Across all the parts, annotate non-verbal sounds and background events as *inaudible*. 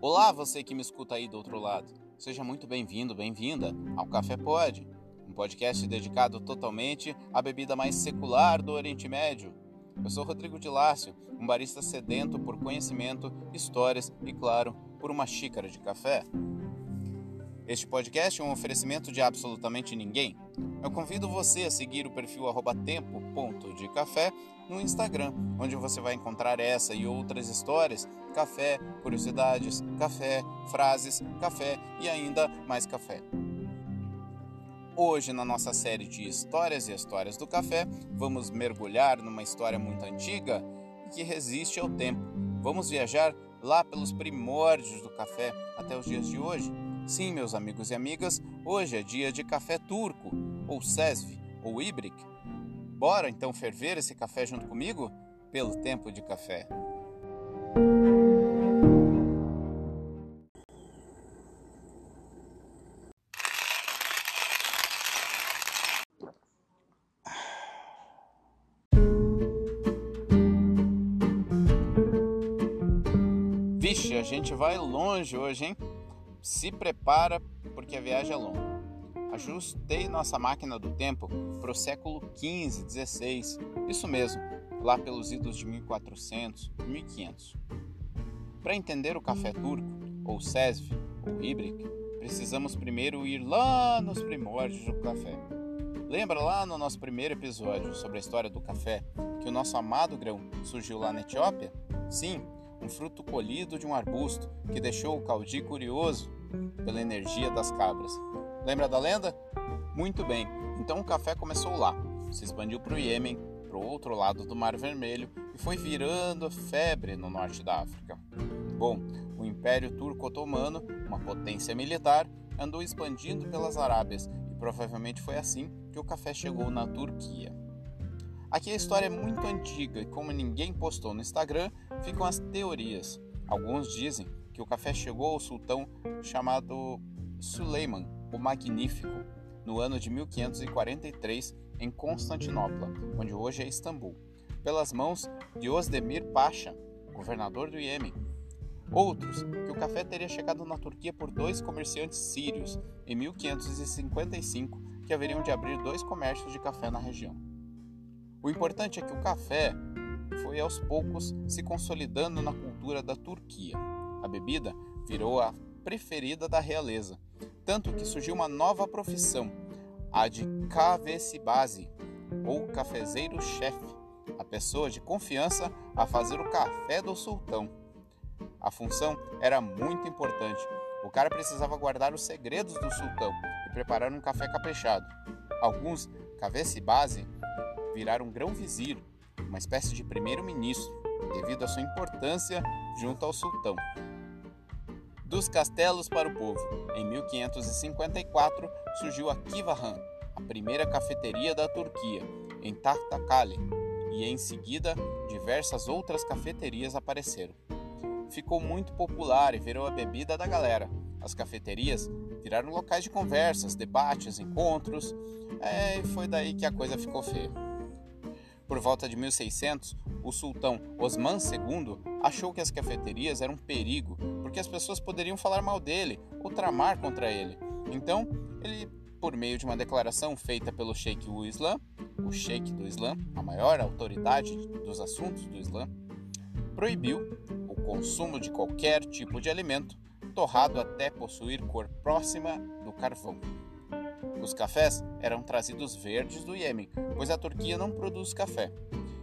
Olá, você que me escuta aí do outro lado. Seja muito bem-vindo, bem-vinda ao Café Pod, um podcast dedicado totalmente à bebida mais secular do Oriente Médio. Eu sou Rodrigo de Lácio, um barista sedento por conhecimento, histórias e, claro, por uma xícara de café. Este podcast é um oferecimento de absolutamente ninguém. Eu convido você a seguir o perfil tempo.decafé no Instagram, onde você vai encontrar essa e outras histórias, café, curiosidades, café, frases, café e ainda mais café. Hoje, na nossa série de Histórias e Histórias do Café, vamos mergulhar numa história muito antiga que resiste ao tempo. Vamos viajar lá pelos primórdios do café até os dias de hoje Sim, meus amigos e amigas, hoje é dia de café turco, ou sesve, ou ibric. Bora então ferver esse café junto comigo? Pelo tempo de café. Vixe, a gente vai longe hoje, hein? Se prepara porque a viagem é longa. Ajustei nossa máquina do tempo para o século XV, XVI, isso mesmo, lá pelos idos de 1400, 1500. Para entender o café turco, ou sesve, ou ibric, precisamos primeiro ir lá nos primórdios do café. Lembra lá no nosso primeiro episódio sobre a história do café que o nosso amado grão surgiu lá na Etiópia? Sim, um fruto colhido de um arbusto que deixou o caudi curioso pela energia das cabras. Lembra da lenda? Muito bem, então o café começou lá, se expandiu para o Iêmen, para o outro lado do Mar Vermelho e foi virando febre no norte da África. Bom, o Império Turco-Otomano, uma potência militar, andou expandindo pelas Arábias e provavelmente foi assim que o café chegou na Turquia. Aqui a história é muito antiga e, como ninguém postou no Instagram, ficam as teorias. Alguns dizem que o café chegou ao sultão chamado Suleiman, o Magnífico, no ano de 1543 em Constantinopla, onde hoje é Istambul, pelas mãos de Osdemir Pasha, governador do Iêmen. Outros, que o café teria chegado na Turquia por dois comerciantes sírios em 1555, que haveriam de abrir dois comércios de café na região. O importante é que o café foi aos poucos se consolidando na cultura da Turquia. A bebida virou a preferida da realeza, tanto que surgiu uma nova profissão, a de kavesibazi, ou cafezeiro-chefe, a pessoa de confiança a fazer o café do sultão. A função era muito importante. O cara precisava guardar os segredos do sultão e preparar um café caprichado. Alguns kavesibazi viraram grão-vizir, uma espécie de primeiro-ministro, devido à sua importância junto ao sultão. Dos castelos para o povo, em 1554 surgiu a Kivahan, a primeira cafeteria da Turquia, em Tahtakale, e em seguida diversas outras cafeterias apareceram. Ficou muito popular e virou a bebida da galera. As cafeterias viraram locais de conversas, debates, encontros, é, e foi daí que a coisa ficou feia. Por volta de 1600, o sultão Osman II achou que as cafeterias eram um perigo, porque as pessoas poderiam falar mal dele ou tramar contra ele. Então, ele, por meio de uma declaração feita pelo Sheikh o Islã, o Sheikh do Islã, a maior autoridade dos assuntos do Islã, proibiu o consumo de qualquer tipo de alimento torrado até possuir cor próxima do carvão. Os cafés eram trazidos verdes do Iêmen, pois a Turquia não produz café,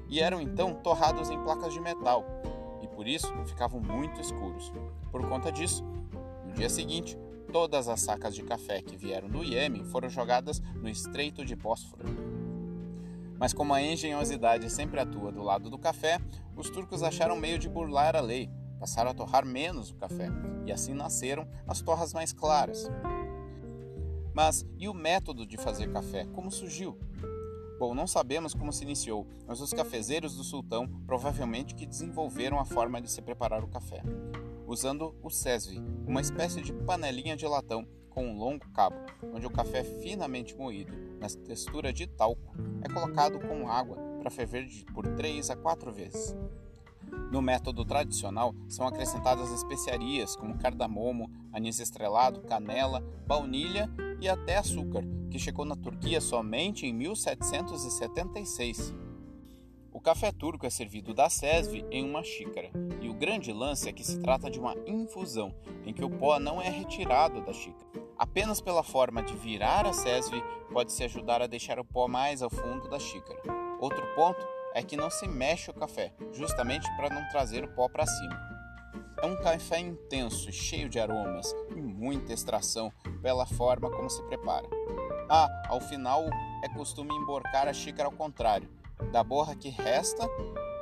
e eram então torrados em placas de metal, por isso ficavam muito escuros. Por conta disso, no dia seguinte, todas as sacas de café que vieram do Iêmen foram jogadas no Estreito de Bósforo. Mas como a engenhosidade sempre atua do lado do café, os turcos acharam meio de burlar a lei, passaram a torrar menos o café, e assim nasceram as torras mais claras. Mas e o método de fazer café? Como surgiu? Bom, não sabemos como se iniciou, mas os cafezeiros do sultão provavelmente que desenvolveram a forma de se preparar o café, usando o sesve, uma espécie de panelinha de latão com um longo cabo, onde o café finamente moído, na textura de talco, é colocado com água para ferver por 3 a 4 vezes. No método tradicional, são acrescentadas especiarias como cardamomo, anis estrelado, canela, baunilha e até açúcar, que chegou na Turquia somente em 1776. O café turco é servido da sesve em uma xícara, e o grande lance é que se trata de uma infusão, em que o pó não é retirado da xícara. Apenas pela forma de virar a sesve pode-se ajudar a deixar o pó mais ao fundo da xícara. Outro ponto é que não se mexe o café, justamente para não trazer o pó para cima. É um café intenso, cheio de aromas e muita extração pela forma como se prepara. Ah, ao final é costume emborcar a xícara ao contrário. Da borra que resta,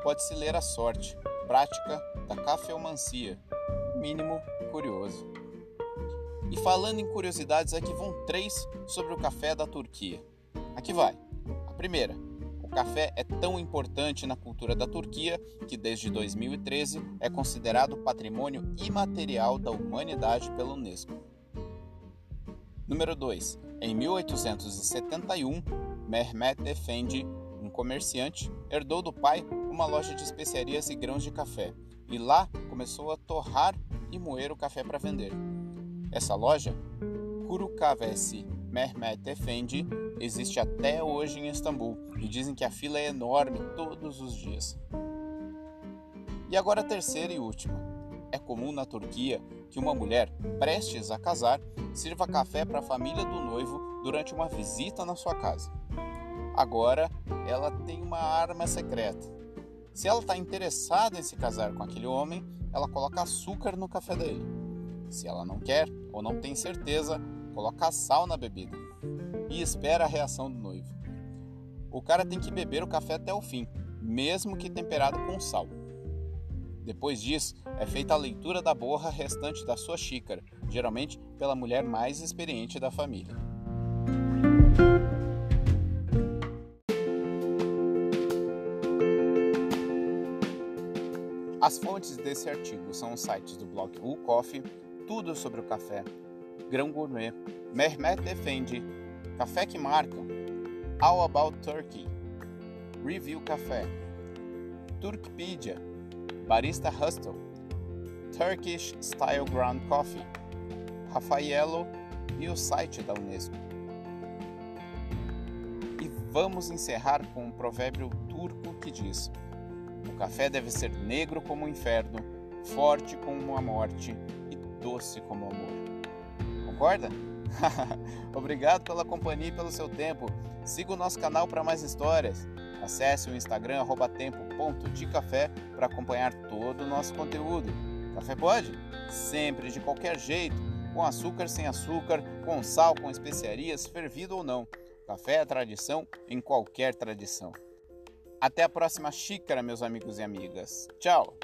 pode-se ler a sorte, prática da cafeomancia. Mínimo curioso. E falando em curiosidades, aqui vão três sobre o café da Turquia. Aqui vai. A primeira, café é tão importante na cultura da Turquia que, desde 2013, é considerado patrimônio imaterial da humanidade pela Unesco. Número 2. Em 1871, Mehmet Efendi, um comerciante, herdou do pai uma loja de especiarias e grãos de café e lá começou a torrar e moer o café para vender. Essa loja, Kurukavesi Mehmet Efendi, existe até hoje em Istambul e dizem que a fila é enorme todos os dias. E agora a terceira e última. É comum na Turquia que uma mulher, prestes a casar, sirva café para a família do noivo durante uma visita na sua casa. Agora, ela tem uma arma secreta. Se ela está interessada em se casar com aquele homem, ela coloca açúcar no café dele. Se ela não quer ou não tem certeza, coloca sal na bebida e espera a reação do noivo. O cara tem que beber o café até o fim, mesmo que temperado com sal. Depois disso, é feita a leitura da borra restante da sua xícara, geralmente pela mulher mais experiente da família. As fontes desse artigo são os sites do blog Coffee, Tudo sobre o Café, Grão Gourmet, Mehmet Defende, Café que Marca, All About Turkey, Review Café, Turkpedia, Barista Hustle, Turkish Style Ground Coffee, Rafaelo e o site da Unesco. E vamos encerrar com um provérbio turco que diz: O café deve ser negro como o inferno, forte como a morte e doce como o amor. Concorda? *laughs* Obrigado pela companhia e pelo seu tempo. Siga o nosso canal para mais histórias. Acesse o Instagram tempo.decafé para acompanhar todo o nosso conteúdo. Café pode? Sempre, de qualquer jeito, com açúcar, sem açúcar, com sal, com especiarias, fervido ou não. Café é tradição em qualquer tradição. Até a próxima xícara, meus amigos e amigas. Tchau!